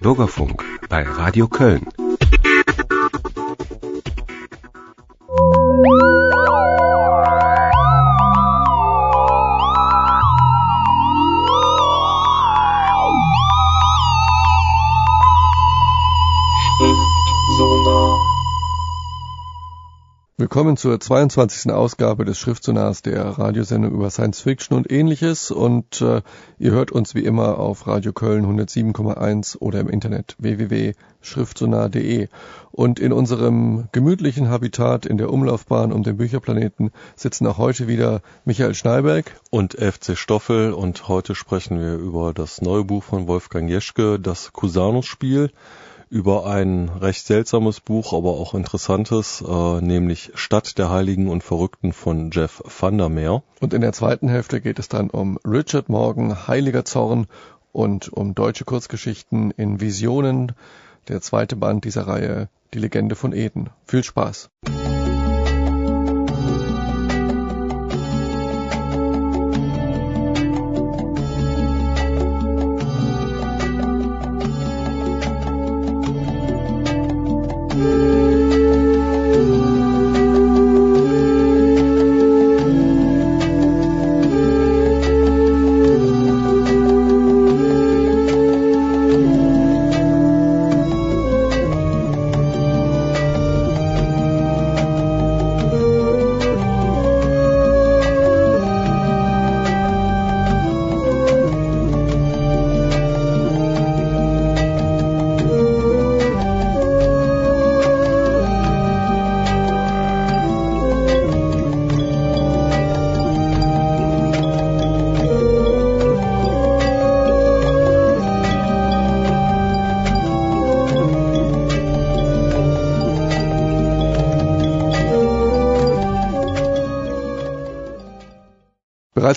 Bürgerfunk bei Radio Köln. Willkommen zur 22. Ausgabe des Schriftsonars der Radiosendung über Science Fiction und ähnliches. Und äh, ihr hört uns wie immer auf Radio Köln 107,1 oder im Internet www.schriftsonar.de. Und in unserem gemütlichen Habitat in der Umlaufbahn um den Bücherplaneten sitzen auch heute wieder Michael Schneiberg und FC Stoffel. Und heute sprechen wir über das neue Buch von Wolfgang Jeschke, das Cusanus-Spiel über ein recht seltsames Buch, aber auch interessantes, äh, nämlich Stadt der Heiligen und Verrückten von Jeff Vandermeer. Und in der zweiten Hälfte geht es dann um Richard Morgan, Heiliger Zorn und um deutsche Kurzgeschichten in Visionen. Der zweite Band dieser Reihe, Die Legende von Eden. Viel Spaß!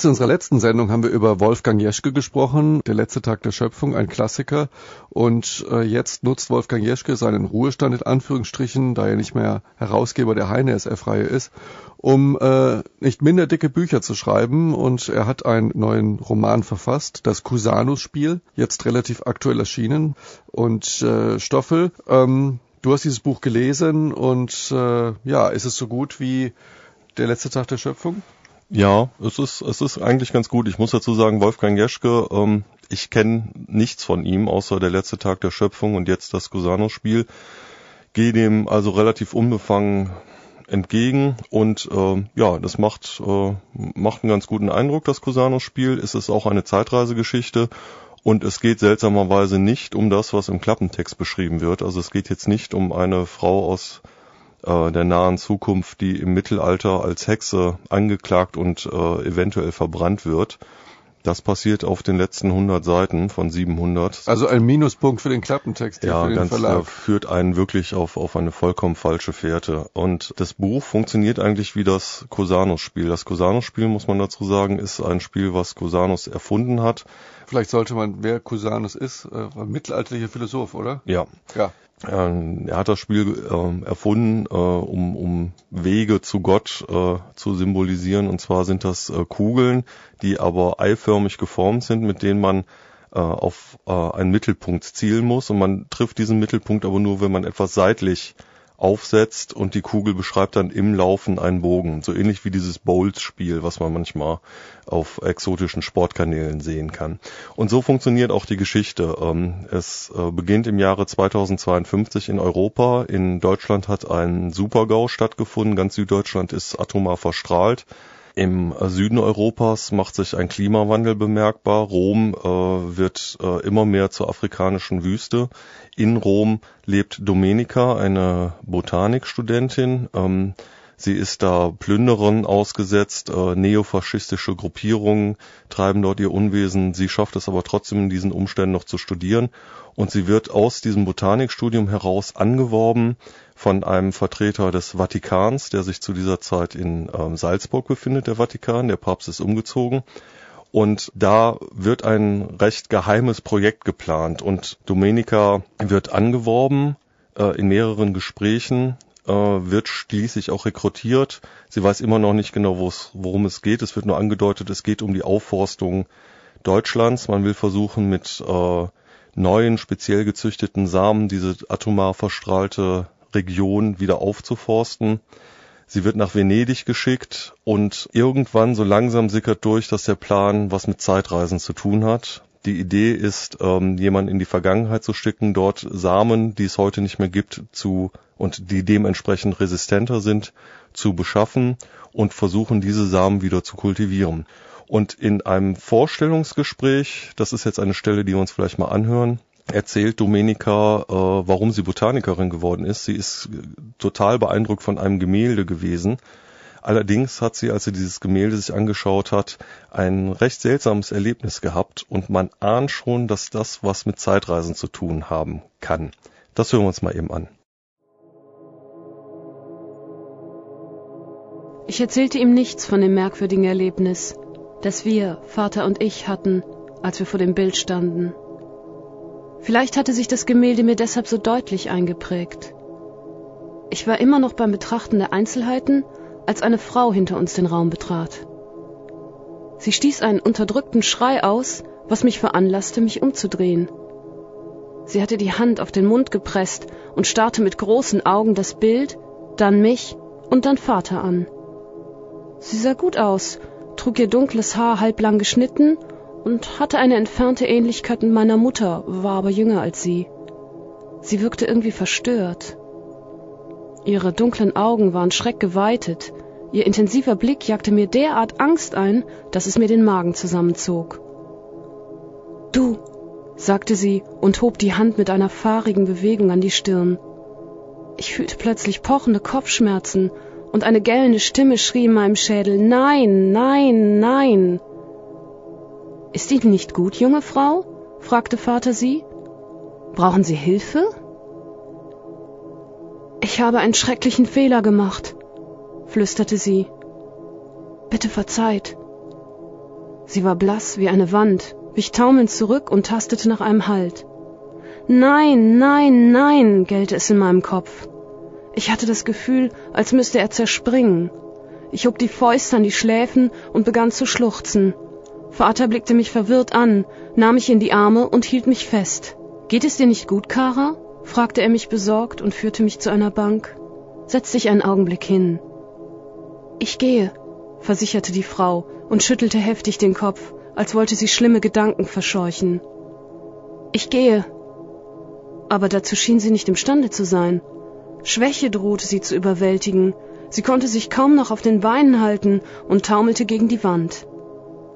Bereits in unserer letzten Sendung haben wir über Wolfgang Jeschke gesprochen, Der letzte Tag der Schöpfung, ein Klassiker. Und äh, jetzt nutzt Wolfgang Jeschke seinen Ruhestand in Anführungsstrichen, da er nicht mehr Herausgeber der Heine SF-Reihe ist, um äh, nicht minder dicke Bücher zu schreiben. Und er hat einen neuen Roman verfasst, das Cusanus-Spiel, jetzt relativ aktuell erschienen. Und äh, Stoffel, ähm, du hast dieses Buch gelesen und äh, ja, ist es so gut wie Der letzte Tag der Schöpfung? Ja, es ist, es ist eigentlich ganz gut. Ich muss dazu sagen, Wolfgang Jeschke, ähm, ich kenne nichts von ihm, außer der letzte Tag der Schöpfung und jetzt das Cusano-Spiel. Gehe dem also relativ unbefangen entgegen und äh, ja, das macht, äh, macht einen ganz guten Eindruck, das Cusano-Spiel. Es ist auch eine Zeitreisegeschichte und es geht seltsamerweise nicht um das, was im Klappentext beschrieben wird. Also es geht jetzt nicht um eine Frau aus äh, der nahen Zukunft, die im Mittelalter als Hexe angeklagt und äh, eventuell verbrannt wird. Das passiert auf den letzten 100 Seiten von 700. Also ein Minuspunkt für den Klappentext. Ja, für den ganz Verlag. klar, führt einen wirklich auf, auf eine vollkommen falsche Fährte. Und das Buch funktioniert eigentlich wie das Cusanus-Spiel. Das Cusanus-Spiel, muss man dazu sagen, ist ein Spiel, was Cusanus erfunden hat. Vielleicht sollte man, wer Cusanus ist, äh, ein mittelalterlicher Philosoph, oder? Ja. Ja. Ähm, er hat das Spiel äh, erfunden, äh, um, um Wege zu Gott äh, zu symbolisieren. Und zwar sind das äh, Kugeln, die aber eiförmig geformt sind, mit denen man äh, auf einen Mittelpunkt zielen muss. Und man trifft diesen Mittelpunkt aber nur, wenn man etwas seitlich aufsetzt und die Kugel beschreibt dann im Laufen einen Bogen. So ähnlich wie dieses Bowls-Spiel, was man manchmal auf exotischen Sportkanälen sehen kann. Und so funktioniert auch die Geschichte. Ähm, es äh, beginnt im Jahre 2052 in Europa. In Deutschland hat ein Supergau stattgefunden. Ganz Süddeutschland ist atomar verstrahlt. Im Süden Europas macht sich ein Klimawandel bemerkbar. Rom äh, wird äh, immer mehr zur afrikanischen Wüste. In Rom lebt Domenica, eine Botanikstudentin. Ähm, sie ist da Plünderern ausgesetzt. Äh, neofaschistische Gruppierungen treiben dort ihr Unwesen. Sie schafft es aber trotzdem in diesen Umständen noch zu studieren. Und sie wird aus diesem Botanikstudium heraus angeworben von einem Vertreter des Vatikans, der sich zu dieser Zeit in ähm, Salzburg befindet, der Vatikan. Der Papst ist umgezogen. Und da wird ein recht geheimes Projekt geplant und Domenica wird angeworben äh, in mehreren Gesprächen, äh, wird schließlich auch rekrutiert. Sie weiß immer noch nicht genau, worum es geht. Es wird nur angedeutet, es geht um die Aufforstung Deutschlands. Man will versuchen, mit äh, neuen, speziell gezüchteten Samen diese atomar verstrahlte Region wieder aufzuforsten. Sie wird nach Venedig geschickt und irgendwann so langsam sickert durch, dass der Plan was mit Zeitreisen zu tun hat. Die Idee ist, ähm, jemanden in die Vergangenheit zu schicken, dort Samen, die es heute nicht mehr gibt, zu und die dementsprechend resistenter sind, zu beschaffen und versuchen, diese Samen wieder zu kultivieren. Und in einem Vorstellungsgespräch, das ist jetzt eine Stelle, die wir uns vielleicht mal anhören, erzählt Domenica, äh, warum sie Botanikerin geworden ist. Sie ist total beeindruckt von einem Gemälde gewesen. Allerdings hat sie, als sie dieses Gemälde sich angeschaut hat, ein recht seltsames Erlebnis gehabt und man ahnt schon, dass das was mit Zeitreisen zu tun haben kann. Das hören wir uns mal eben an. Ich erzählte ihm nichts von dem merkwürdigen Erlebnis, das wir, Vater und ich, hatten, als wir vor dem Bild standen. Vielleicht hatte sich das Gemälde mir deshalb so deutlich eingeprägt. Ich war immer noch beim Betrachten der Einzelheiten, als eine Frau hinter uns den Raum betrat. Sie stieß einen unterdrückten Schrei aus, was mich veranlasste, mich umzudrehen. Sie hatte die Hand auf den Mund gepresst und starrte mit großen Augen das Bild, dann mich und dann Vater an. Sie sah gut aus, trug ihr dunkles Haar halblang geschnitten und hatte eine entfernte Ähnlichkeit mit meiner Mutter, war aber jünger als sie. Sie wirkte irgendwie verstört. Ihre dunklen Augen waren schreckgeweitet, ihr intensiver Blick jagte mir derart Angst ein, dass es mir den Magen zusammenzog. Du, sagte sie und hob die Hand mit einer fahrigen Bewegung an die Stirn. Ich fühlte plötzlich pochende Kopfschmerzen und eine gellende Stimme schrie in meinem Schädel Nein, nein, nein. Ist Ihnen nicht gut, junge Frau? fragte Vater sie. Brauchen Sie Hilfe? Ich habe einen schrecklichen Fehler gemacht, flüsterte sie. Bitte verzeiht. Sie war blass wie eine Wand, wich taumelnd zurück und tastete nach einem Halt. Nein, nein, nein, gellte es in meinem Kopf. Ich hatte das Gefühl, als müsste er zerspringen. Ich hob die Fäuste an die Schläfen und begann zu schluchzen. Vater blickte mich verwirrt an, nahm mich in die Arme und hielt mich fest. Geht es dir nicht gut, Kara? Fragte er mich besorgt und führte mich zu einer Bank. Setz dich einen Augenblick hin. Ich gehe, versicherte die Frau und schüttelte heftig den Kopf, als wollte sie schlimme Gedanken verscheuchen. Ich gehe. Aber dazu schien sie nicht imstande zu sein. Schwäche drohte sie zu überwältigen. Sie konnte sich kaum noch auf den Beinen halten und taumelte gegen die Wand.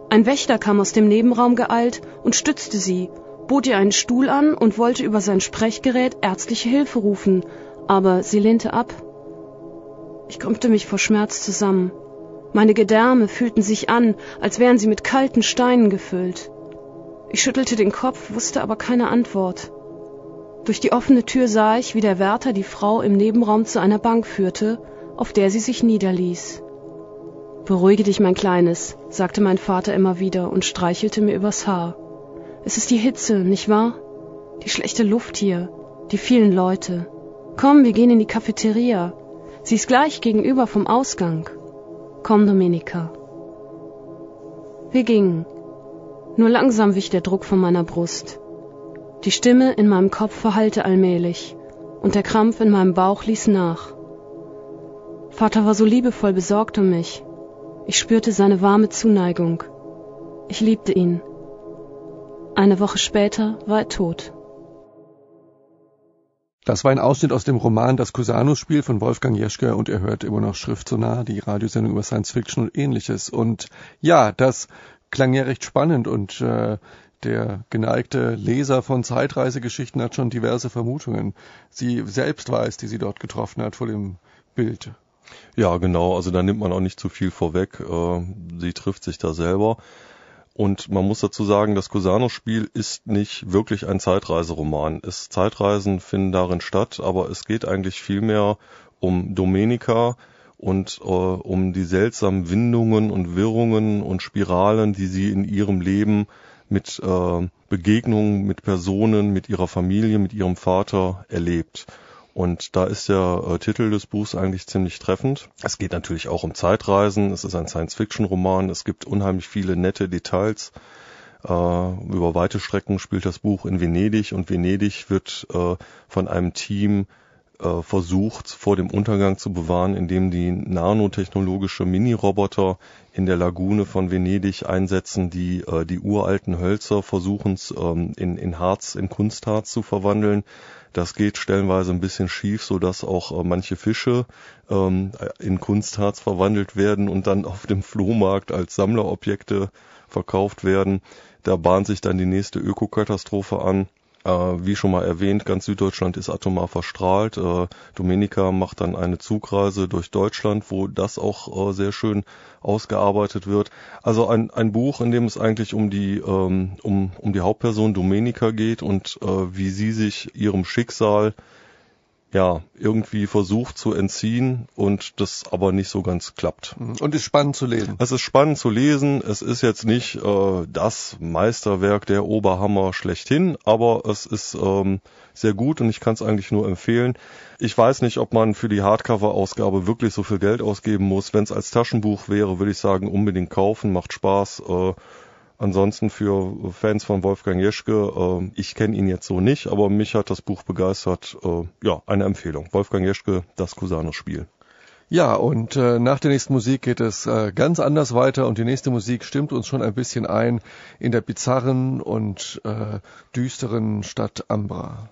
Ein Wächter kam aus dem Nebenraum geeilt und stützte sie, bot ihr einen Stuhl an und wollte über sein Sprechgerät ärztliche Hilfe rufen, aber sie lehnte ab. Ich krümmte mich vor Schmerz zusammen. Meine Gedärme fühlten sich an, als wären sie mit kalten Steinen gefüllt. Ich schüttelte den Kopf, wusste aber keine Antwort. Durch die offene Tür sah ich, wie der Wärter die Frau im Nebenraum zu einer Bank führte, auf der sie sich niederließ. Beruhige dich, mein Kleines, sagte mein Vater immer wieder und streichelte mir übers Haar. Es ist die Hitze, nicht wahr? Die schlechte Luft hier, die vielen Leute. Komm, wir gehen in die Cafeteria. Sie ist gleich gegenüber vom Ausgang. Komm, Domenica. Wir gingen. Nur langsam wich der Druck von meiner Brust. Die Stimme in meinem Kopf verhallte allmählich, und der Krampf in meinem Bauch ließ nach. Vater war so liebevoll besorgt um mich, ich spürte seine warme Zuneigung. Ich liebte ihn. Eine Woche später war er tot. Das war ein Ausschnitt aus dem Roman Das Cusanus-Spiel von Wolfgang Jeschke und er hört immer noch Schrift so nah, die Radiosendung über Science Fiction und ähnliches. Und ja, das klang ja recht spannend und äh, der geneigte Leser von Zeitreisegeschichten hat schon diverse Vermutungen. Sie selbst weiß, die sie dort getroffen hat vor dem Bild. Ja, genau. Also da nimmt man auch nicht zu viel vorweg. Äh, sie trifft sich da selber. Und man muss dazu sagen, das Cusano-Spiel ist nicht wirklich ein Zeitreiseroman. Es Zeitreisen finden darin statt, aber es geht eigentlich vielmehr um Domenica und äh, um die seltsamen Windungen und Wirrungen und Spiralen, die sie in ihrem Leben mit äh, Begegnungen mit Personen, mit ihrer Familie, mit ihrem Vater erlebt. Und da ist der äh, Titel des Buchs eigentlich ziemlich treffend. Es geht natürlich auch um Zeitreisen. Es ist ein Science-Fiction-Roman. Es gibt unheimlich viele nette Details. Äh, über weite Strecken spielt das Buch in Venedig und Venedig wird äh, von einem Team äh, versucht, vor dem Untergang zu bewahren, indem die nanotechnologische Mini-Roboter in der Lagune von Venedig einsetzen, die äh, die uralten Hölzer versuchen ähm, in, in Harz, in Kunstharz zu verwandeln. Das geht stellenweise ein bisschen schief, so dass auch äh, manche Fische ähm, in Kunstharz verwandelt werden und dann auf dem Flohmarkt als Sammlerobjekte verkauft werden. Da bahnt sich dann die nächste Ökokatastrophe an. Äh, wie schon mal erwähnt, ganz Süddeutschland ist atomar verstrahlt. Äh, Dominika macht dann eine Zugreise durch Deutschland, wo das auch äh, sehr schön ausgearbeitet wird. Also ein, ein Buch, in dem es eigentlich um die, ähm, um, um die Hauptperson Domenica geht und wie sie sich ihrem Schicksal ja, irgendwie versucht zu entziehen und das aber nicht so ganz klappt. Und ist spannend zu lesen. Es ist spannend zu lesen. Es ist jetzt nicht äh, das Meisterwerk der Oberhammer schlechthin, aber es ist ähm, sehr gut und ich kann es eigentlich nur empfehlen. Ich weiß nicht, ob man für die Hardcover-Ausgabe wirklich so viel Geld ausgeben muss. Wenn es als Taschenbuch wäre, würde ich sagen, unbedingt kaufen, macht Spaß. Äh, Ansonsten für Fans von Wolfgang Jeschke, äh, ich kenne ihn jetzt so nicht, aber mich hat das Buch begeistert. Äh, ja, eine Empfehlung. Wolfgang Jeschke, das Cusano-Spiel. Ja, und äh, nach der nächsten Musik geht es äh, ganz anders weiter und die nächste Musik stimmt uns schon ein bisschen ein in der bizarren und äh, düsteren Stadt Ambra.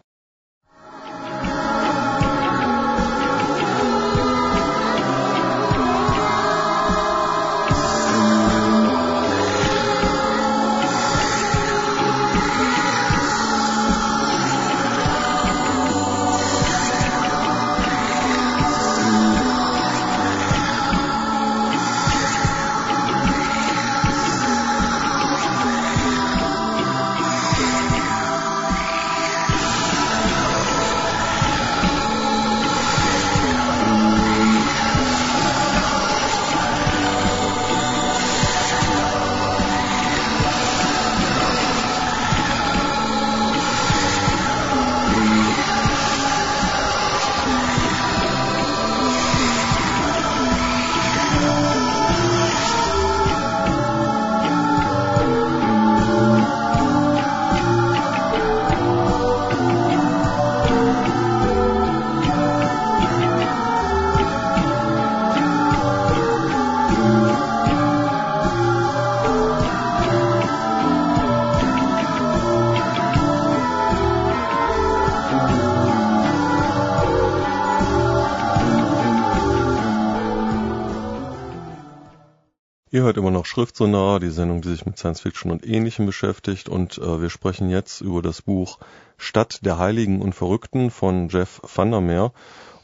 Immer noch Schriftsonar, die Sendung, die sich mit Science Fiction und Ähnlichem beschäftigt. Und äh, wir sprechen jetzt über das Buch Stadt der Heiligen und Verrückten von Jeff Vandermeer.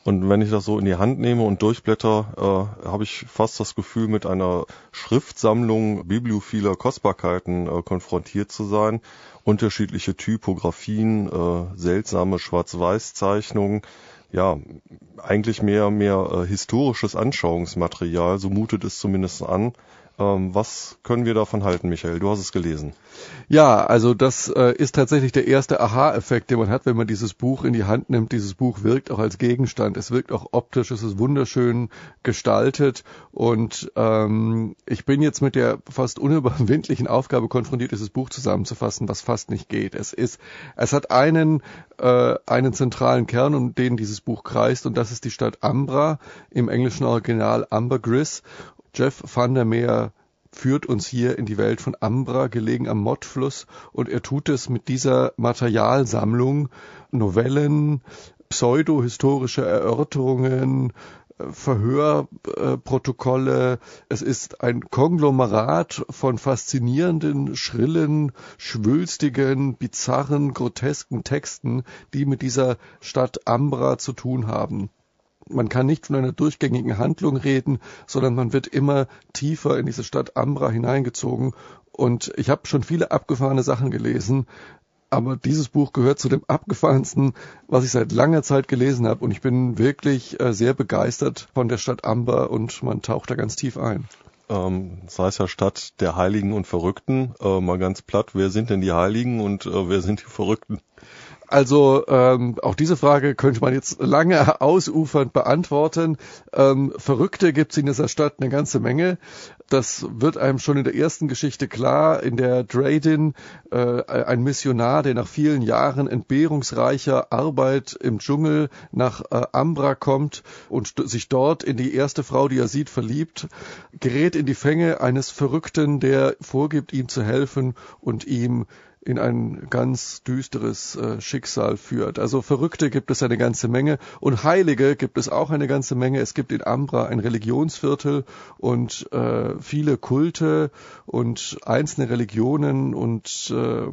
Und wenn ich das so in die Hand nehme und durchblätter, äh, habe ich fast das Gefühl, mit einer Schriftsammlung bibliophiler Kostbarkeiten äh, konfrontiert zu sein. Unterschiedliche Typografien, äh, seltsame Schwarz-Weiß-Zeichnungen, ja, eigentlich mehr, mehr äh, historisches Anschauungsmaterial, so mutet es zumindest an. Ähm, was können wir davon halten, Michael? Du hast es gelesen. Ja, also das äh, ist tatsächlich der erste Aha-Effekt, den man hat, wenn man dieses Buch in die Hand nimmt. Dieses Buch wirkt auch als Gegenstand. Es wirkt auch optisch. Es ist wunderschön gestaltet. Und ähm, ich bin jetzt mit der fast unüberwindlichen Aufgabe konfrontiert, dieses Buch zusammenzufassen, was fast nicht geht. Es ist, es hat einen äh, einen zentralen Kern, um den dieses Buch kreist, und das ist die Stadt Ambra im englischen Original Ambergris. Jeff van der Meer führt uns hier in die Welt von Ambra, gelegen am Mottfluss, und er tut es mit dieser Materialsammlung, Novellen, pseudo-historische Erörterungen, Verhörprotokolle. Es ist ein Konglomerat von faszinierenden, schrillen, schwülstigen, bizarren, grotesken Texten, die mit dieser Stadt Ambra zu tun haben man kann nicht von einer durchgängigen Handlung reden, sondern man wird immer tiefer in diese Stadt Ambra hineingezogen. Und ich habe schon viele abgefahrene Sachen gelesen, aber dieses Buch gehört zu dem abgefahrensten, was ich seit langer Zeit gelesen habe. Und ich bin wirklich äh, sehr begeistert von der Stadt Amber und man taucht da ganz tief ein. Ähm, das heißt ja Stadt der Heiligen und Verrückten. Äh, mal ganz platt, wer sind denn die Heiligen und äh, wer sind die Verrückten? Also ähm, auch diese Frage könnte man jetzt lange ausufernd beantworten. Ähm, Verrückte gibt es in dieser Stadt eine ganze Menge. Das wird einem schon in der ersten Geschichte klar, in der Dradin, äh, ein Missionar, der nach vielen Jahren entbehrungsreicher Arbeit im Dschungel nach äh, Ambra kommt und sich dort in die erste Frau, die er sieht, verliebt, gerät in die Fänge eines Verrückten, der vorgibt, ihm zu helfen und ihm in ein ganz düsteres äh, Schicksal führt. Also Verrückte gibt es eine ganze Menge und Heilige gibt es auch eine ganze Menge. Es gibt in Ambra ein Religionsviertel und äh, viele Kulte und einzelne Religionen und äh,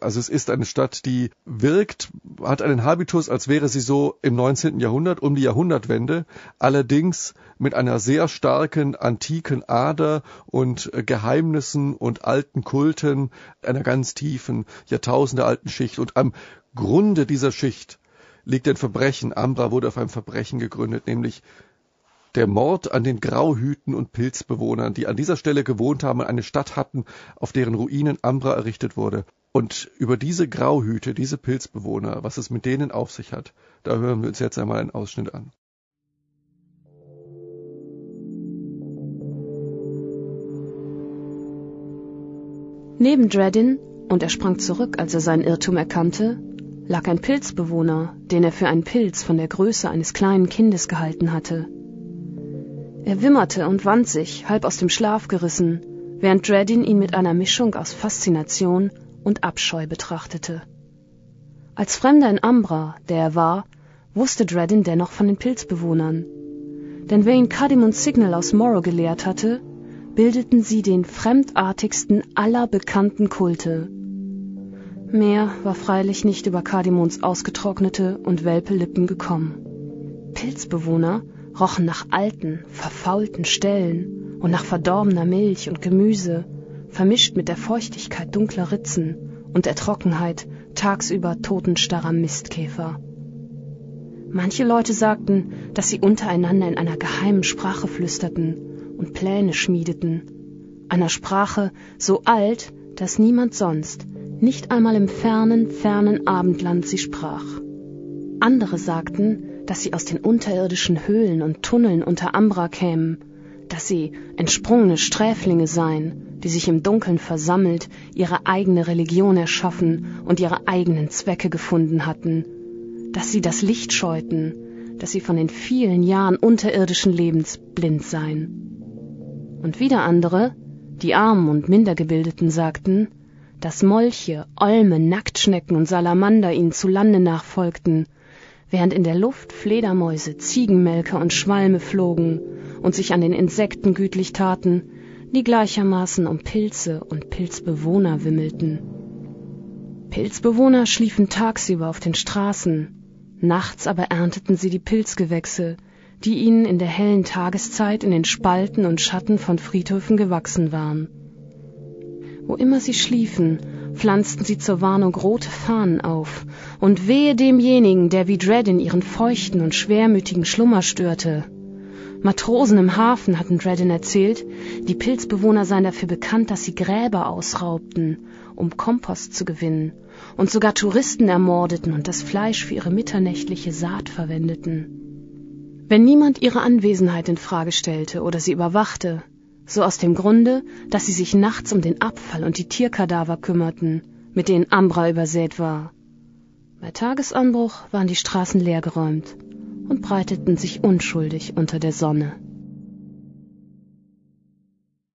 also es ist eine Stadt, die wirkt, hat einen Habitus, als wäre sie so im 19. Jahrhundert, um die Jahrhundertwende, allerdings mit einer sehr starken antiken Ader und äh, Geheimnissen und alten Kulten, einer ganz tiefen, jahrtausendealten Schicht. Und am Grunde dieser Schicht liegt ein Verbrechen. Ambra wurde auf einem Verbrechen gegründet, nämlich der Mord an den Grauhüten und Pilzbewohnern, die an dieser Stelle gewohnt haben und eine Stadt hatten, auf deren Ruinen Ambra errichtet wurde. Und über diese Grauhüte, diese Pilzbewohner, was es mit denen auf sich hat, da hören wir uns jetzt einmal einen Ausschnitt an. Neben Dredin, und er sprang zurück, als er seinen Irrtum erkannte, lag ein Pilzbewohner, den er für einen Pilz von der Größe eines kleinen Kindes gehalten hatte. Er wimmerte und wand sich, halb aus dem Schlaf gerissen, während Dredin ihn mit einer Mischung aus Faszination und Abscheu betrachtete. Als Fremder in Ambra, der er war, wusste Dredin dennoch von den Pilzbewohnern. Denn wer ihn Cardimon Signal aus Morrow gelehrt hatte, bildeten sie den fremdartigsten aller bekannten Kulte. Mehr war freilich nicht über Kardimons ausgetrocknete und welpe Lippen gekommen. Pilzbewohner rochen nach alten, verfaulten Stellen und nach verdorbener Milch und Gemüse, vermischt mit der Feuchtigkeit dunkler Ritzen und der Trockenheit tagsüber totenstarrer Mistkäfer. Manche Leute sagten, dass sie untereinander in einer geheimen Sprache flüsterten und Pläne schmiedeten, einer Sprache so alt, dass niemand sonst, nicht einmal im fernen, fernen Abendland sie sprach. Andere sagten, dass sie aus den unterirdischen Höhlen und Tunneln unter Ambra kämen, dass sie entsprungene Sträflinge seien, die sich im Dunkeln versammelt, ihre eigene Religion erschaffen und ihre eigenen Zwecke gefunden hatten, dass sie das Licht scheuten, dass sie von den vielen Jahren unterirdischen Lebens blind seien und wieder andere, die Armen und Mindergebildeten, sagten, dass Molche, Olme, Nacktschnecken und Salamander ihnen zu Lande nachfolgten, während in der Luft Fledermäuse, Ziegenmelker und Schwalme flogen und sich an den Insekten gütlich taten, die gleichermaßen um Pilze und Pilzbewohner wimmelten. Pilzbewohner schliefen tagsüber auf den Straßen, nachts aber ernteten sie die Pilzgewächse, die ihnen in der hellen Tageszeit in den Spalten und Schatten von Friedhöfen gewachsen waren. Wo immer sie schliefen, pflanzten sie zur Warnung rote Fahnen auf, und wehe demjenigen, der wie Dredin ihren feuchten und schwermütigen Schlummer störte. Matrosen im Hafen hatten Dredin erzählt, die Pilzbewohner seien dafür bekannt, dass sie Gräber ausraubten, um Kompost zu gewinnen, und sogar Touristen ermordeten und das Fleisch für ihre mitternächtliche Saat verwendeten. Wenn niemand ihre Anwesenheit in Frage stellte oder sie überwachte, so aus dem Grunde, dass sie sich nachts um den Abfall und die Tierkadaver kümmerten, mit denen Ambra übersät war. Bei Tagesanbruch waren die Straßen leergeräumt und breiteten sich unschuldig unter der Sonne.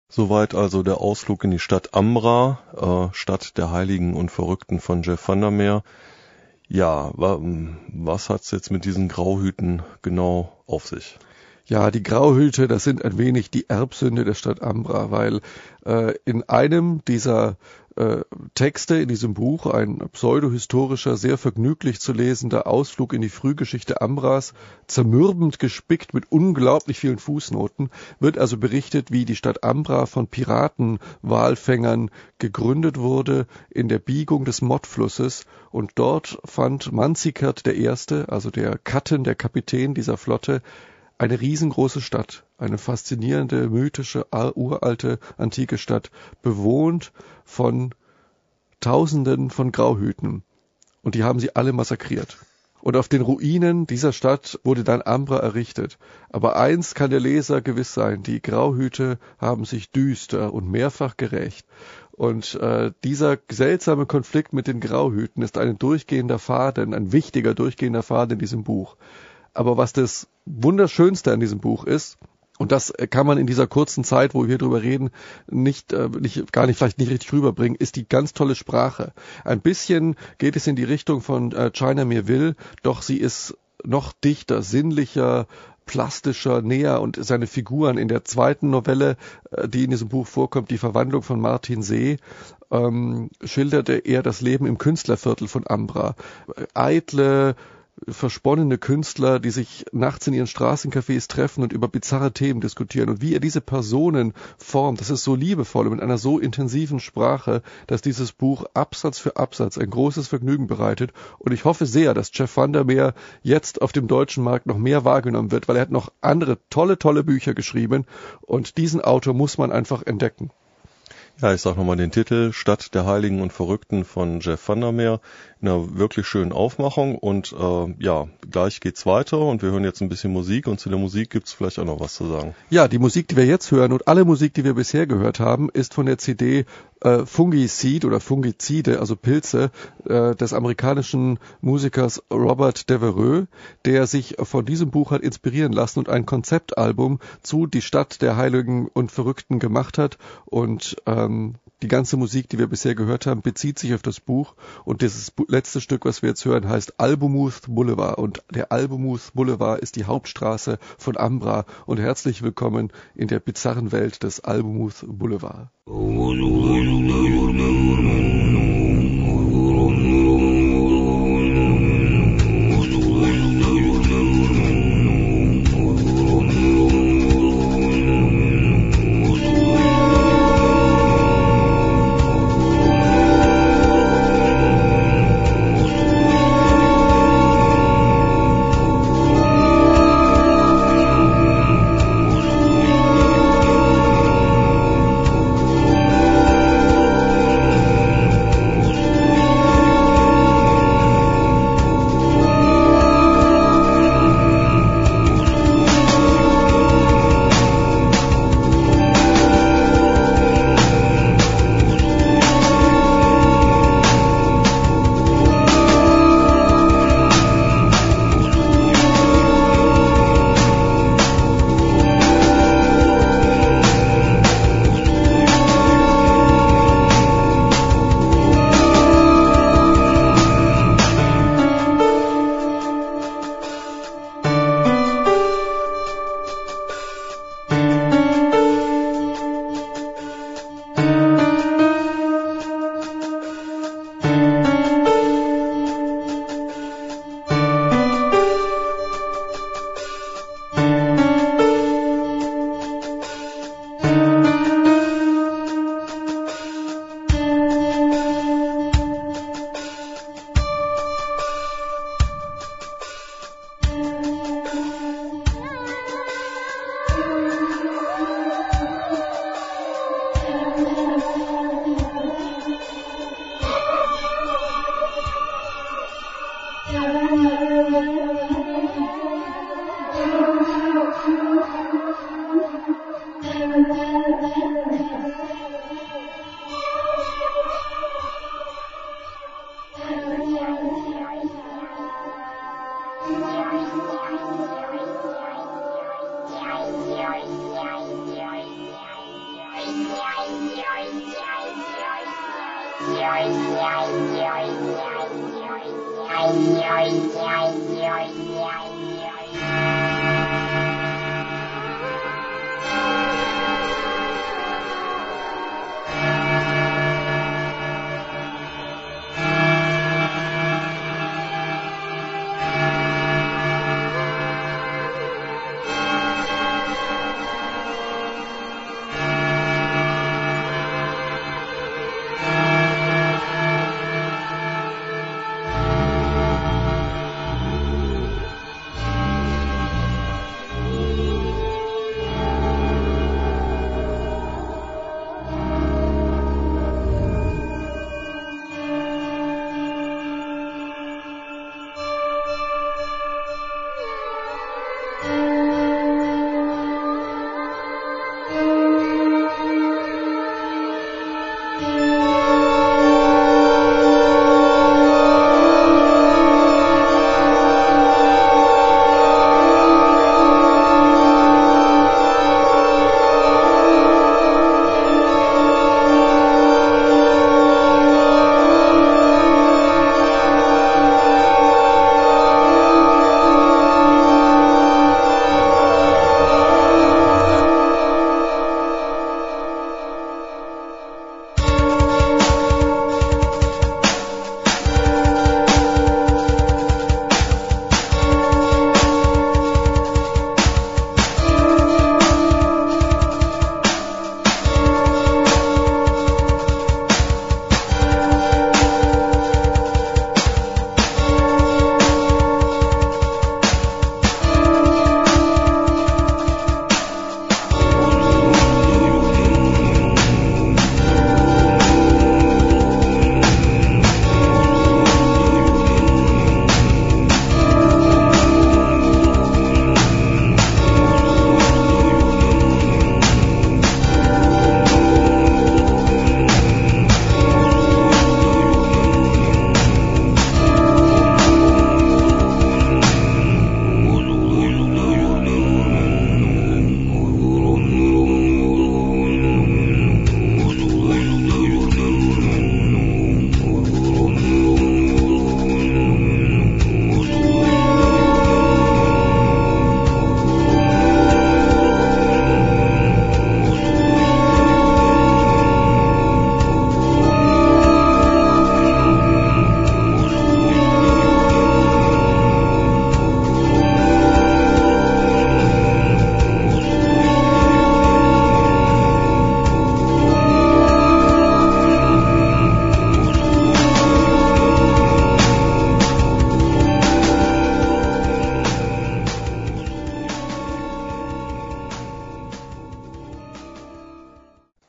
Soweit also der Ausflug in die Stadt Ambra, äh, Stadt der Heiligen und Verrückten von Jeff Vandermeer. Ja, was hat's jetzt mit diesen Grauhüten genau auf sich? Ja, die Grauhüte, das sind ein wenig die Erbsünde der Stadt Ambra, weil äh, in einem dieser äh, Texte in diesem Buch, ein pseudohistorischer, sehr vergnüglich zu lesender Ausflug in die Frühgeschichte Ambras, zermürbend gespickt mit unglaublich vielen Fußnoten, wird also berichtet, wie die Stadt Ambra von Piratenwalfängern gegründet wurde in der Biegung des Mottflusses und dort fand Manzikert I., also der Katten, der Kapitän dieser Flotte, eine riesengroße Stadt, eine faszinierende, mythische, uralte, antike Stadt, bewohnt von Tausenden von Grauhüten. und die haben sie alle massakriert. Und auf den Ruinen dieser Stadt wurde dann Ambra errichtet. Aber eins kann der Leser gewiss sein, die Grauhüte haben sich düster und mehrfach gerecht. Und äh, dieser seltsame Konflikt mit den Grauhüten ist ein durchgehender Faden, ein wichtiger durchgehender Faden in diesem Buch. Aber was das Wunderschönste an diesem Buch ist, und das kann man in dieser kurzen Zeit, wo wir drüber reden, nicht, äh, nicht, gar nicht, vielleicht nicht richtig rüberbringen, ist die ganz tolle Sprache. Ein bisschen geht es in die Richtung von äh, China Mir Will, doch sie ist noch dichter, sinnlicher, plastischer, näher und seine Figuren in der zweiten Novelle, äh, die in diesem Buch vorkommt, die Verwandlung von Martin See, ähm, schilderte er das Leben im Künstlerviertel von Ambra. Eitle, versponnene Künstler, die sich nachts in ihren Straßencafés treffen und über bizarre Themen diskutieren. Und wie er diese Personen formt, das ist so liebevoll und mit einer so intensiven Sprache, dass dieses Buch Absatz für Absatz ein großes Vergnügen bereitet. Und ich hoffe sehr, dass Jeff van der Meer jetzt auf dem deutschen Markt noch mehr wahrgenommen wird, weil er hat noch andere tolle, tolle Bücher geschrieben. Und diesen Autor muss man einfach entdecken. Ja, ich sag nochmal den Titel Stadt der Heiligen und Verrückten von Jeff van der Meer in einer wirklich schönen Aufmachung und äh, ja, gleich geht's weiter und wir hören jetzt ein bisschen Musik und zu der Musik gibt's vielleicht auch noch was zu sagen. Ja, die Musik, die wir jetzt hören und alle Musik, die wir bisher gehört haben, ist von der CD äh, Fungicid oder Fungizide, also Pilze, äh, des amerikanischen Musikers Robert Devereux, der sich von diesem Buch hat inspirieren lassen und ein Konzeptalbum zu Die Stadt der Heiligen und Verrückten gemacht hat. Und ähm, die ganze Musik, die wir bisher gehört haben, bezieht sich auf das Buch. Und dieses letzte Stück, was wir jetzt hören, heißt Albumuth Boulevard. Und der Albumuth Boulevard ist die Hauptstraße von Ambra. Und herzlich willkommen in der bizarren Welt des Albumuth Boulevard.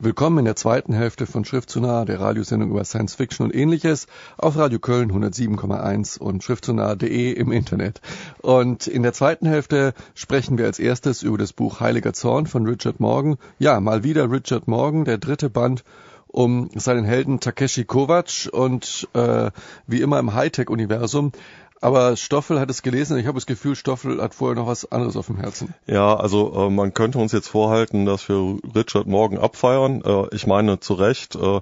Willkommen in der zweiten Hälfte von Schrift zu nah, der Radiosendung über Science Fiction und ähnliches auf Radio Köln 107,1 und schriftzunahe.de im Internet. Und in der zweiten Hälfte sprechen wir als erstes über das Buch Heiliger Zorn von Richard Morgan. Ja, mal wieder Richard Morgan, der dritte Band um seinen Helden Takeshi Kovacs und äh, wie immer im Hightech-Universum aber Stoffel hat es gelesen. Ich habe das Gefühl, Stoffel hat vorher noch was anderes auf dem Herzen. Ja, also äh, man könnte uns jetzt vorhalten, dass wir Richard morgen abfeiern. Äh, ich meine zu Recht. Äh,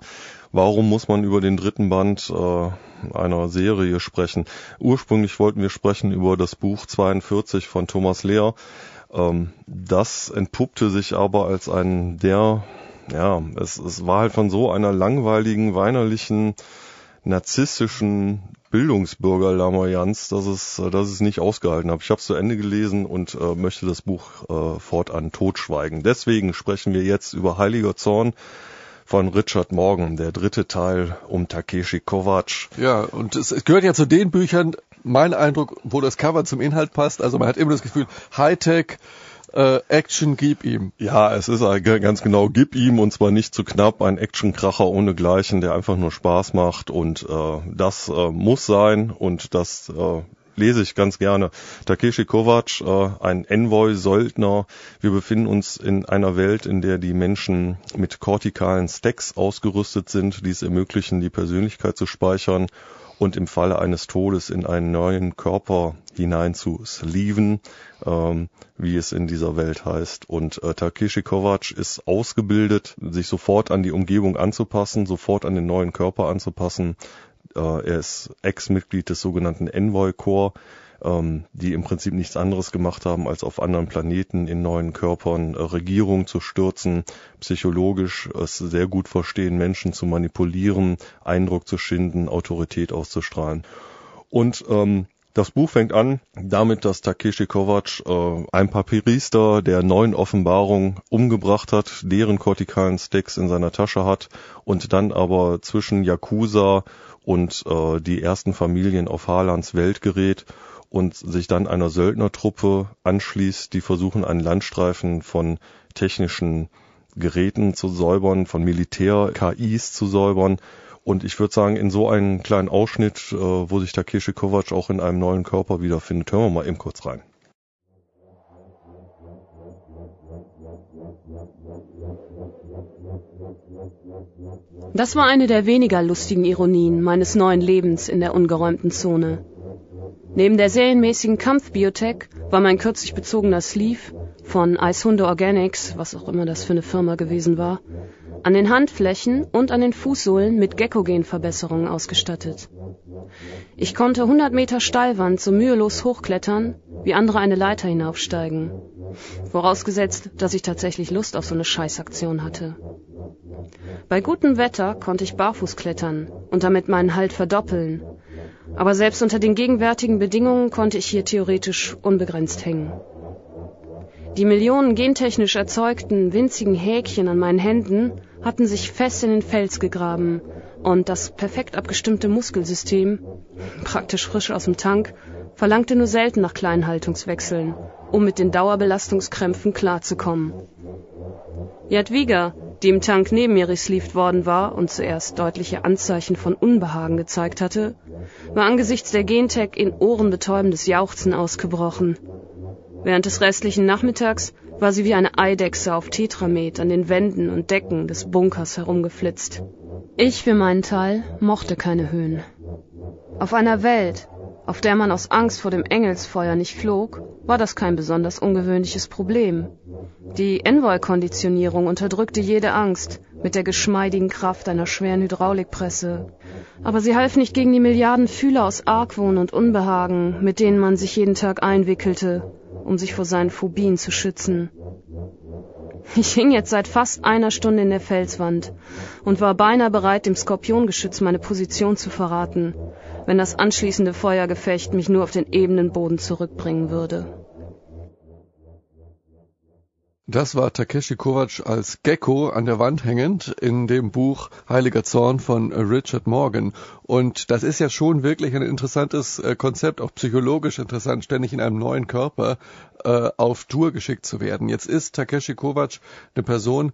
warum muss man über den dritten Band äh, einer Serie sprechen? Ursprünglich wollten wir sprechen über das Buch 42 von Thomas Lehr. Ähm, das entpuppte sich aber als ein der, ja, es, es war halt von so einer langweiligen, weinerlichen, narzisstischen Bildungsbürger-Lamoyanz, dass es, äh, dass es nicht ausgehalten habe. Ich habe es zu Ende gelesen und äh, möchte das Buch äh, fortan totschweigen. Deswegen sprechen wir jetzt über Heiliger Zorn von Richard Morgan, der dritte Teil um Takeshi Kovacs. Ja, und es, es gehört ja zu den Büchern, mein Eindruck, wo das Cover zum Inhalt passt. Also man hat immer das Gefühl, Hightech, äh, Action gib ihm. Ja, es ist ganz genau gib ihm und zwar nicht zu knapp, ein Actionkracher ohne Gleichen, der einfach nur Spaß macht und äh, das äh, muss sein und das äh, lese ich ganz gerne. Takeshi Kovac, äh, ein Envoy-Söldner. Wir befinden uns in einer Welt, in der die Menschen mit kortikalen Stacks ausgerüstet sind, die es ermöglichen, die Persönlichkeit zu speichern und im Falle eines Todes in einen neuen Körper hinein zu sleeven, ähm, wie es in dieser Welt heißt. Und äh, Takeshi Kovac ist ausgebildet, sich sofort an die Umgebung anzupassen, sofort an den neuen Körper anzupassen. Äh, er ist Ex-Mitglied des sogenannten Envoy Corps ähm, die im Prinzip nichts anderes gemacht haben, als auf anderen Planeten in neuen Körpern äh, Regierungen zu stürzen, psychologisch es sehr gut verstehen, Menschen zu manipulieren, Eindruck zu schinden, Autorität auszustrahlen. Und ähm, das Buch fängt an damit, dass Takeshi Kovac äh, ein paar Priester der neuen Offenbarung umgebracht hat, deren kortikalen Sticks in seiner Tasche hat und dann aber zwischen Yakuza und äh, die ersten Familien auf Harlands Welt gerät und sich dann einer Söldnertruppe anschließt, die versuchen, einen Landstreifen von technischen Geräten zu säubern, von Militär-KIs zu säubern. Und ich würde sagen, in so einen kleinen Ausschnitt, äh, wo sich Takeshi Kovac auch in einem neuen Körper wiederfindet, hören wir mal eben kurz rein. Das war eine der weniger lustigen Ironien meines neuen Lebens in der ungeräumten Zone. Neben der serienmäßigen Kampfbiotech war mein kürzlich bezogener Sleeve von Eishunde Organics, was auch immer das für eine Firma gewesen war, an den Handflächen und an den Fußsohlen mit Geckogen-Verbesserungen ausgestattet. Ich konnte 100 Meter Steilwand so mühelos hochklettern, wie andere eine Leiter hinaufsteigen. Vorausgesetzt, dass ich tatsächlich Lust auf so eine Scheißaktion hatte. Bei gutem Wetter konnte ich barfuß klettern und damit meinen Halt verdoppeln aber selbst unter den gegenwärtigen Bedingungen konnte ich hier theoretisch unbegrenzt hängen. Die Millionen gentechnisch erzeugten winzigen Häkchen an meinen Händen hatten sich fest in den Fels gegraben und das perfekt abgestimmte Muskelsystem, praktisch frisch aus dem Tank, verlangte nur selten nach kleinen Haltungswechseln, um mit den Dauerbelastungskrämpfen klarzukommen. Jadwiga, die im Tank neben mir resleeved worden war und zuerst deutliche Anzeichen von Unbehagen gezeigt hatte, war angesichts der Gentech in ohrenbetäubendes Jauchzen ausgebrochen. Während des restlichen Nachmittags war sie wie eine Eidechse auf Tetramet an den Wänden und Decken des Bunkers herumgeflitzt. Ich für meinen Teil mochte keine Höhen. Auf einer Welt, auf der man aus Angst vor dem Engelsfeuer nicht flog, war das kein besonders ungewöhnliches Problem. Die Envoy-Konditionierung unterdrückte jede Angst mit der geschmeidigen Kraft einer schweren Hydraulikpresse. Aber sie half nicht gegen die Milliarden Fühler aus Argwohn und Unbehagen, mit denen man sich jeden Tag einwickelte, um sich vor seinen Phobien zu schützen. Ich hing jetzt seit fast einer Stunde in der Felswand und war beinahe bereit, dem Skorpiongeschütz meine Position zu verraten, wenn das anschließende Feuergefecht mich nur auf den ebenen Boden zurückbringen würde. Das war Takeshi Kovacs als Gecko an der Wand hängend in dem Buch Heiliger Zorn von Richard Morgan. Und das ist ja schon wirklich ein interessantes äh, Konzept, auch psychologisch interessant, ständig in einem neuen Körper äh, auf Tour geschickt zu werden. Jetzt ist Takeshi Kovacs eine Person,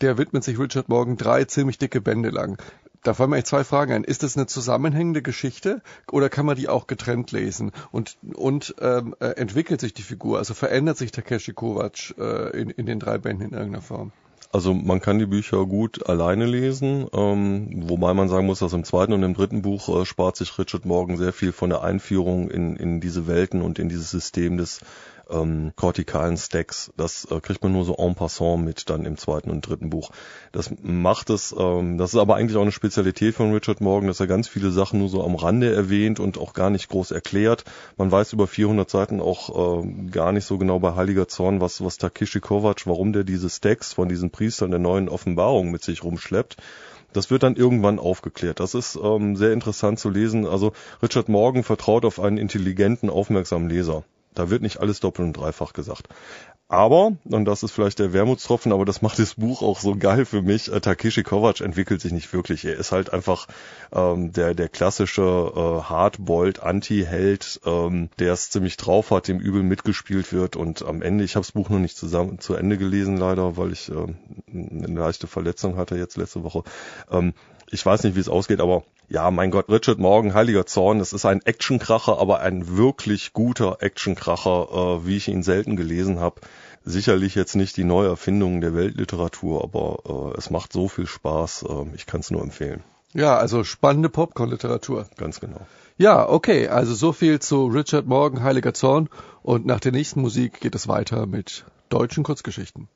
der widmet sich Richard Morgan drei ziemlich dicke Bände lang. Da fallen mir echt zwei Fragen ein. Ist das eine zusammenhängende Geschichte oder kann man die auch getrennt lesen? Und, und ähm, äh, entwickelt sich die Figur? Also verändert sich Takeshi Kovacs äh, in, in den drei Bänden in irgendeiner Form? Also man kann die Bücher gut alleine lesen, ähm, wobei man sagen muss, dass im zweiten und im dritten Buch äh, spart sich Richard Morgan sehr viel von der Einführung in, in diese Welten und in dieses System des ähm, kortikalen Stacks. Das äh, kriegt man nur so en passant mit dann im zweiten und dritten Buch. Das macht es, ähm, das ist aber eigentlich auch eine Spezialität von Richard Morgan, dass er ganz viele Sachen nur so am Rande erwähnt und auch gar nicht groß erklärt. Man weiß über 400 Seiten auch äh, gar nicht so genau bei Heiliger Zorn, was, was Takishi Kovac, warum der diese Stacks von diesen Priestern der neuen Offenbarung mit sich rumschleppt. Das wird dann irgendwann aufgeklärt. Das ist ähm, sehr interessant zu lesen. Also Richard Morgan vertraut auf einen intelligenten, aufmerksamen Leser. Da wird nicht alles doppelt und dreifach gesagt. Aber, und das ist vielleicht der Wermutstropfen, aber das macht das Buch auch so geil für mich, äh, Takeshi Kovac entwickelt sich nicht wirklich. Er ist halt einfach ähm, der, der klassische äh, Hardboiled Anti-Held, ähm, der es ziemlich drauf hat, dem übel mitgespielt wird. Und am Ende, ich habe das Buch noch nicht zusammen zu Ende gelesen leider, weil ich äh, eine leichte Verletzung hatte jetzt letzte Woche. Ähm, ich weiß nicht, wie es ausgeht, aber ja, mein Gott, Richard Morgan, Heiliger Zorn, das ist ein Actionkracher, aber ein wirklich guter Actionkracher, äh, wie ich ihn selten gelesen habe. Sicherlich jetzt nicht die Neuerfindung der Weltliteratur, aber äh, es macht so viel Spaß, äh, ich kann es nur empfehlen. Ja, also spannende Popcorn-Literatur. Ganz genau. Ja, okay, also so viel zu Richard Morgan, Heiliger Zorn. Und nach der nächsten Musik geht es weiter mit deutschen Kurzgeschichten.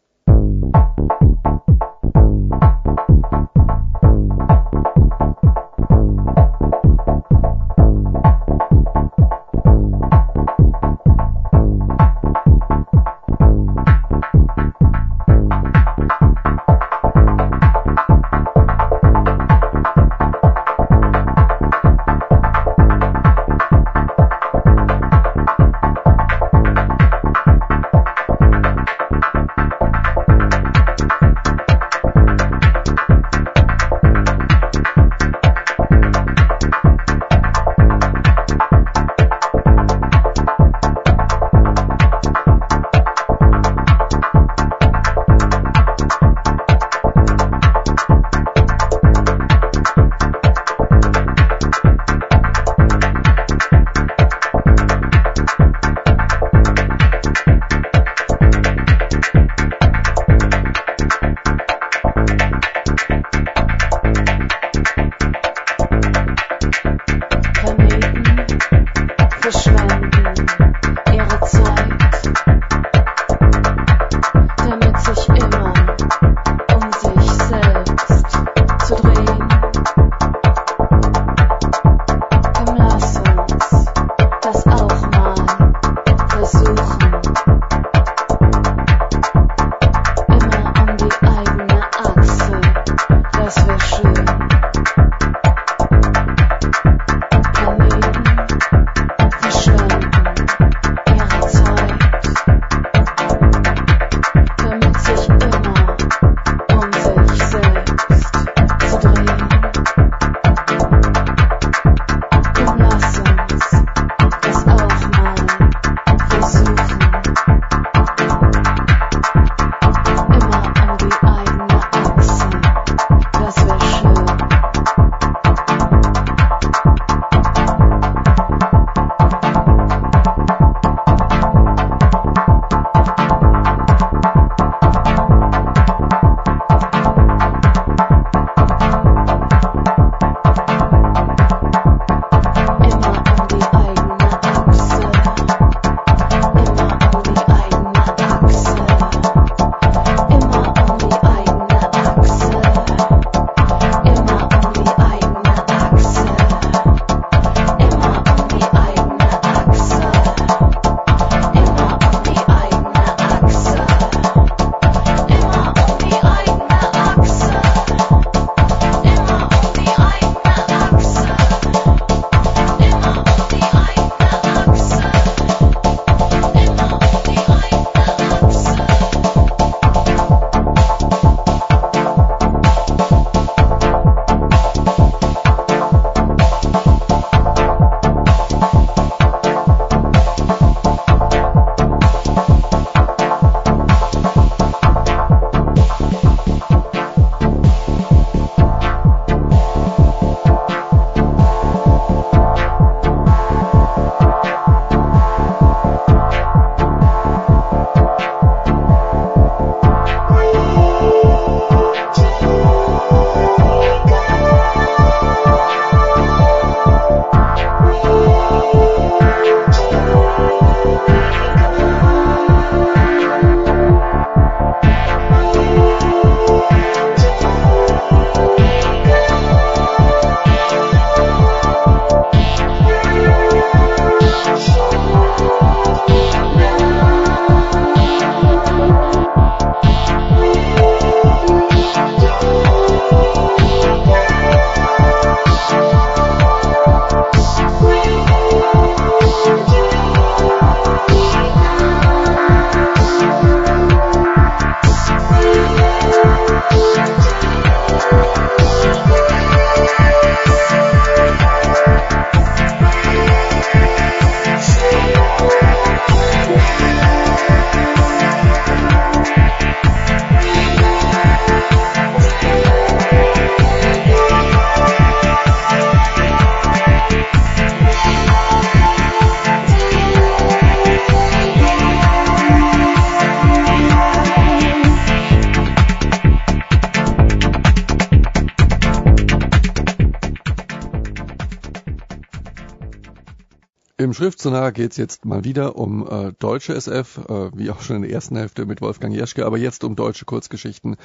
Im Schriftsonar geht es jetzt mal wieder um äh, deutsche SF, äh, wie auch schon in der ersten Hälfte mit Wolfgang Jeschke, aber jetzt um deutsche Kurzgeschichten.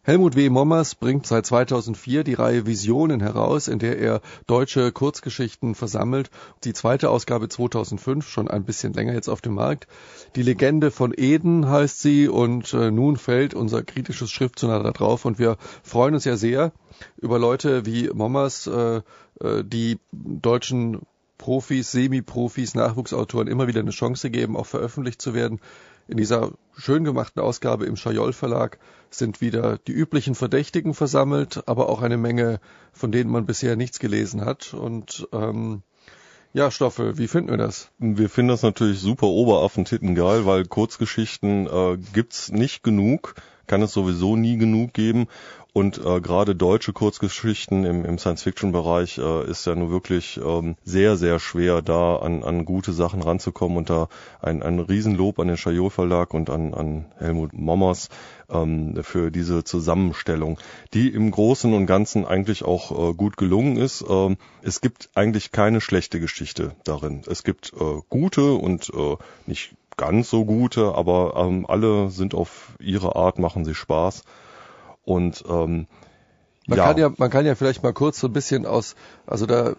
Helmut W. Mommers bringt seit 2004 die Reihe Visionen heraus, in der er deutsche Kurzgeschichten versammelt. Die zweite Ausgabe 2005, schon ein bisschen länger jetzt auf dem Markt. Die Legende von Eden heißt sie und äh, nun fällt unser kritisches Schriftsonar da drauf und wir freuen uns ja sehr über Leute wie Mommers, äh, äh, die deutschen Profis, Semi-Profis, Nachwuchsautoren immer wieder eine Chance geben, auch veröffentlicht zu werden. In dieser schön gemachten Ausgabe im Schajol Verlag sind wieder die üblichen Verdächtigen versammelt, aber auch eine Menge, von denen man bisher nichts gelesen hat. Und ähm, ja, Stoffel, wie finden wir das? Wir finden das natürlich super Oberaffentitten geil, weil Kurzgeschichten äh, gibt's nicht genug, kann es sowieso nie genug geben. Und äh, gerade deutsche Kurzgeschichten im, im Science-Fiction-Bereich äh, ist ja nur wirklich ähm, sehr, sehr schwer, da an, an gute Sachen ranzukommen. Und da ein, ein Riesenlob an den Chayot Verlag und an, an Helmut Mommers ähm, für diese Zusammenstellung, die im Großen und Ganzen eigentlich auch äh, gut gelungen ist. Ähm, es gibt eigentlich keine schlechte Geschichte darin. Es gibt äh, gute und äh, nicht ganz so gute, aber ähm, alle sind auf ihre Art, machen sie Spaß. Und ähm, man ja. kann ja, man kann ja vielleicht mal kurz so ein bisschen aus, also da äh,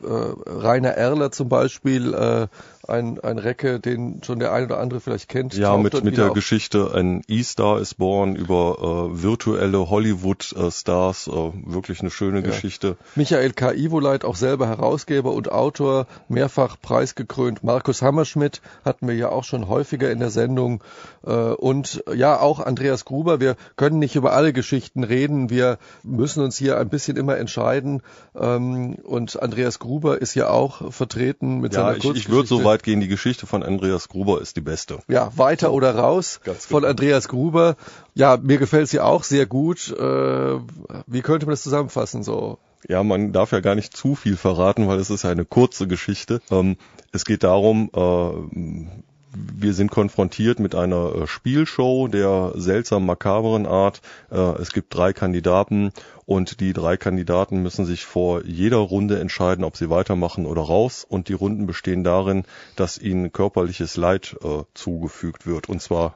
Rainer Erler zum Beispiel, äh, ein, ein Recke, den schon der ein oder andere vielleicht kennt. Ja, mit, mit der Geschichte ein E-Star ist born über äh, virtuelle Hollywood-Stars. Äh, wirklich eine schöne ja. Geschichte. Michael K. Ivoleit, auch selber Herausgeber und Autor, mehrfach preisgekrönt. Markus Hammerschmidt hatten wir ja auch schon häufiger in der Sendung. Äh, und ja, auch Andreas Gruber. Wir können nicht über alle Geschichten reden. Wir müssen uns hier ein bisschen immer entscheiden. Ähm, und Andreas Gruber ist ja auch vertreten mit ja, seiner ich, Kurzgeschichte. Ich würde so weit gehen, die Geschichte von Andreas Gruber ist die beste. Ja, weiter oder raus Ganz von genau. Andreas Gruber. Ja, mir gefällt sie auch sehr gut. Äh, wie könnte man das zusammenfassen so? Ja, man darf ja gar nicht zu viel verraten, weil es ist ja eine kurze Geschichte. Ähm, es geht darum, äh, wir sind konfrontiert mit einer äh, Spielshow der seltsam makaberen Art. Äh, es gibt drei Kandidaten und die drei Kandidaten müssen sich vor jeder Runde entscheiden, ob sie weitermachen oder raus. Und die Runden bestehen darin, dass ihnen körperliches Leid äh, zugefügt wird und zwar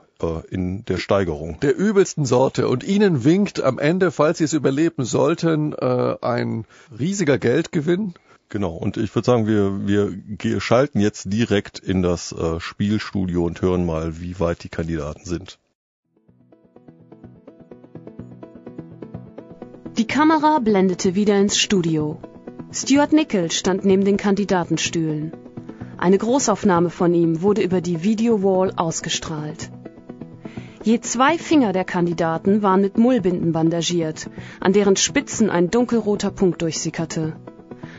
in der Steigerung. Der übelsten Sorte. Und Ihnen winkt am Ende, falls Sie es überleben sollten, ein riesiger Geldgewinn. Genau, und ich würde sagen, wir, wir schalten jetzt direkt in das äh, Spielstudio und hören mal, wie weit die Kandidaten sind. Die Kamera blendete wieder ins Studio. Stuart Nickel stand neben den Kandidatenstühlen. Eine Großaufnahme von ihm wurde über die Videowall ausgestrahlt. Je zwei Finger der Kandidaten waren mit Mullbinden bandagiert, an deren Spitzen ein dunkelroter Punkt durchsickerte.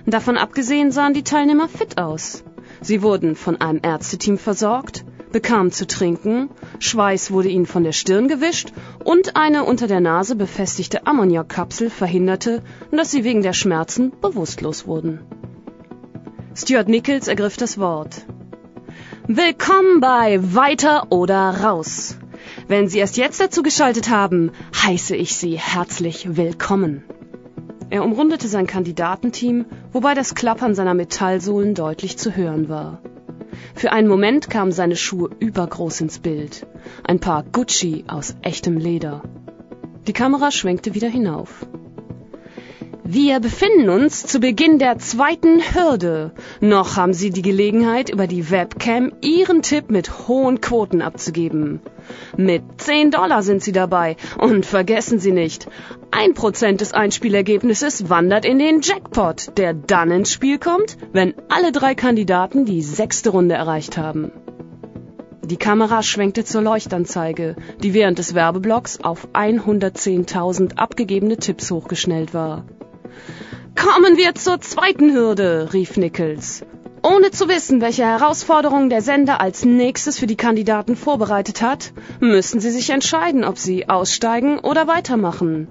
Davon abgesehen sahen die Teilnehmer fit aus. Sie wurden von einem Ärzteteam versorgt, bekamen zu trinken, Schweiß wurde ihnen von der Stirn gewischt und eine unter der Nase befestigte Ammoniakkapsel verhinderte, dass sie wegen der Schmerzen bewusstlos wurden. Stuart Nichols ergriff das Wort. Willkommen bei Weiter oder Raus. Wenn Sie erst jetzt dazu geschaltet haben, heiße ich Sie herzlich willkommen. Er umrundete sein Kandidatenteam wobei das Klappern seiner Metallsohlen deutlich zu hören war. Für einen Moment kamen seine Schuhe übergroß ins Bild. Ein paar Gucci aus echtem Leder. Die Kamera schwenkte wieder hinauf. Wir befinden uns zu Beginn der zweiten Hürde. Noch haben Sie die Gelegenheit, über die Webcam Ihren Tipp mit hohen Quoten abzugeben. Mit 10 Dollar sind Sie dabei. Und vergessen Sie nicht, ein Prozent des Einspielergebnisses wandert in den Jackpot, der dann ins Spiel kommt, wenn alle drei Kandidaten die sechste Runde erreicht haben. Die Kamera schwenkte zur Leuchtanzeige, die während des Werbeblocks auf 110.000 abgegebene Tipps hochgeschnellt war. Kommen wir zur zweiten Hürde, rief Nichols. Ohne zu wissen, welche Herausforderungen der Sender als nächstes für die Kandidaten vorbereitet hat, müssen sie sich entscheiden, ob sie aussteigen oder weitermachen.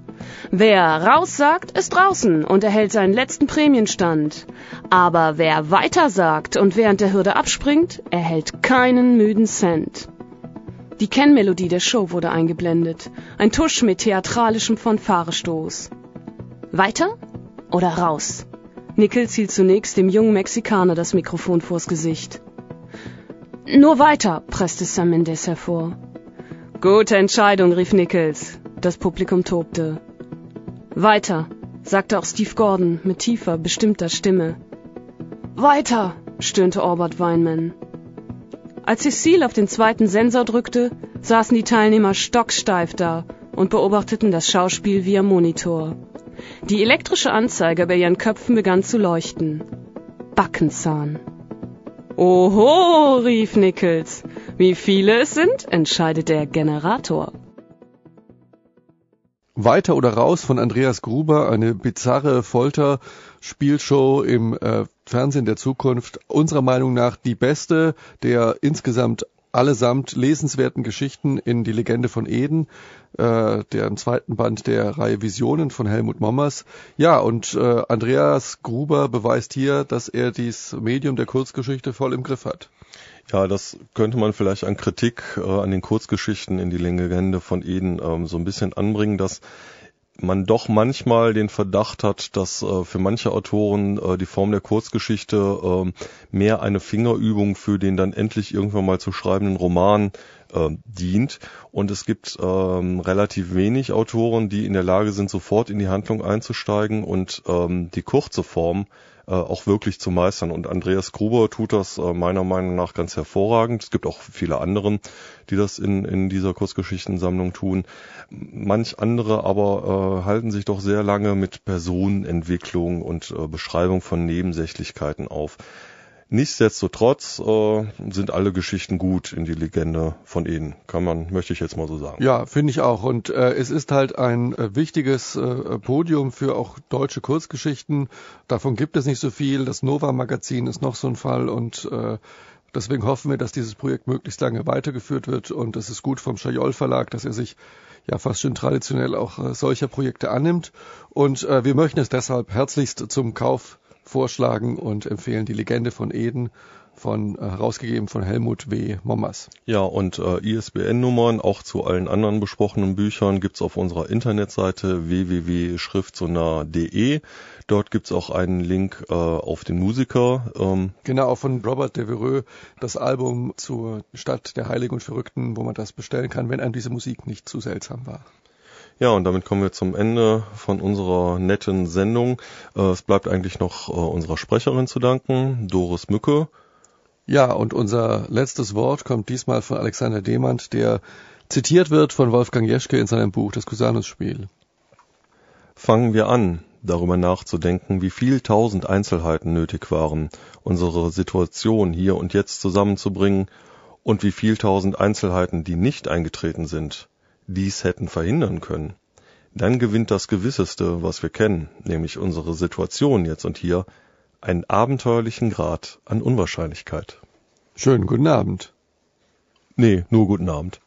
Wer raus sagt, ist draußen und erhält seinen letzten Prämienstand. Aber wer weiter sagt und während der Hürde abspringt, erhält keinen müden Cent. Die Kennmelodie der Show wurde eingeblendet. Ein Tusch mit theatralischem Fanfarestoß. Weiter oder raus? Nichols hielt zunächst dem jungen Mexikaner das Mikrofon vors Gesicht. Nur weiter, presste Sam Mendes hervor. Gute Entscheidung, rief Nichols. Das Publikum tobte. Weiter, sagte auch Steve Gordon mit tiefer, bestimmter Stimme. Weiter, stöhnte Orbert Weinman. Als Cecile auf den zweiten Sensor drückte, saßen die Teilnehmer stocksteif da und beobachteten das Schauspiel via Monitor. Die elektrische Anzeige bei ihren Köpfen begann zu leuchten. Backenzahn. Oho, rief Nichols. Wie viele es sind, entscheidet der Generator. Weiter oder raus von Andreas Gruber, eine bizarre Folter-Spielshow im äh, Fernsehen der Zukunft. Unserer Meinung nach die beste der insgesamt allesamt lesenswerten Geschichten in die Legende von Eden, äh, deren zweiten Band der Reihe Visionen von Helmut Mommers. Ja, und äh, Andreas Gruber beweist hier, dass er dieses Medium der Kurzgeschichte voll im Griff hat. Ja, das könnte man vielleicht an Kritik äh, an den Kurzgeschichten in die Legende von Eden ähm, so ein bisschen anbringen, dass man doch manchmal den Verdacht hat, dass äh, für manche Autoren äh, die Form der Kurzgeschichte äh, mehr eine Fingerübung für den dann endlich irgendwann mal zu schreibenden Roman äh, dient. Und es gibt ähm, relativ wenig Autoren, die in der Lage sind, sofort in die Handlung einzusteigen und ähm, die kurze Form äh, auch wirklich zu meistern. Und Andreas Gruber tut das äh, meiner Meinung nach ganz hervorragend. Es gibt auch viele anderen, die das in, in dieser Kurzgeschichtensammlung tun. Manch andere aber äh, halten sich doch sehr lange mit Personenentwicklung und äh, Beschreibung von Nebensächlichkeiten auf. Nichtsdestotrotz äh, sind alle Geschichten gut in die Legende von Eden, kann man, möchte ich jetzt mal so sagen. Ja, finde ich auch. Und äh, es ist halt ein äh, wichtiges äh, Podium für auch deutsche Kurzgeschichten. Davon gibt es nicht so viel. Das Nova-Magazin ist noch so ein Fall und äh, deswegen hoffen wir, dass dieses Projekt möglichst lange weitergeführt wird. Und es ist gut vom Schajol Verlag, dass er sich ja fast schon traditionell auch äh, solcher Projekte annimmt. Und äh, wir möchten es deshalb herzlichst zum Kauf vorschlagen und empfehlen die Legende von Eden von äh, herausgegeben von Helmut W. Mommers. Ja, und äh, ISBN-Nummern auch zu allen anderen besprochenen Büchern gibt's auf unserer Internetseite www.schriftsonnar.de. Dort gibt's auch einen Link äh, auf den Musiker. Ähm. Genau, auch von Robert Devereux, das Album zur Stadt der Heiligen und Verrückten, wo man das bestellen kann, wenn einem diese Musik nicht zu seltsam war. Ja, und damit kommen wir zum Ende von unserer netten Sendung. Äh, es bleibt eigentlich noch äh, unserer Sprecherin zu danken, Doris Mücke. Ja, und unser letztes Wort kommt diesmal von Alexander Demand, der zitiert wird von Wolfgang Jeschke in seinem Buch Das Cusanus-Spiel. Fangen wir an, darüber nachzudenken, wie viel tausend Einzelheiten nötig waren, unsere Situation hier und jetzt zusammenzubringen und wie viel tausend Einzelheiten, die nicht eingetreten sind, dies hätten verhindern können, dann gewinnt das Gewisseste, was wir kennen, nämlich unsere Situation jetzt und hier, einen abenteuerlichen Grad an Unwahrscheinlichkeit. Schönen guten Abend. Nee, nur guten Abend.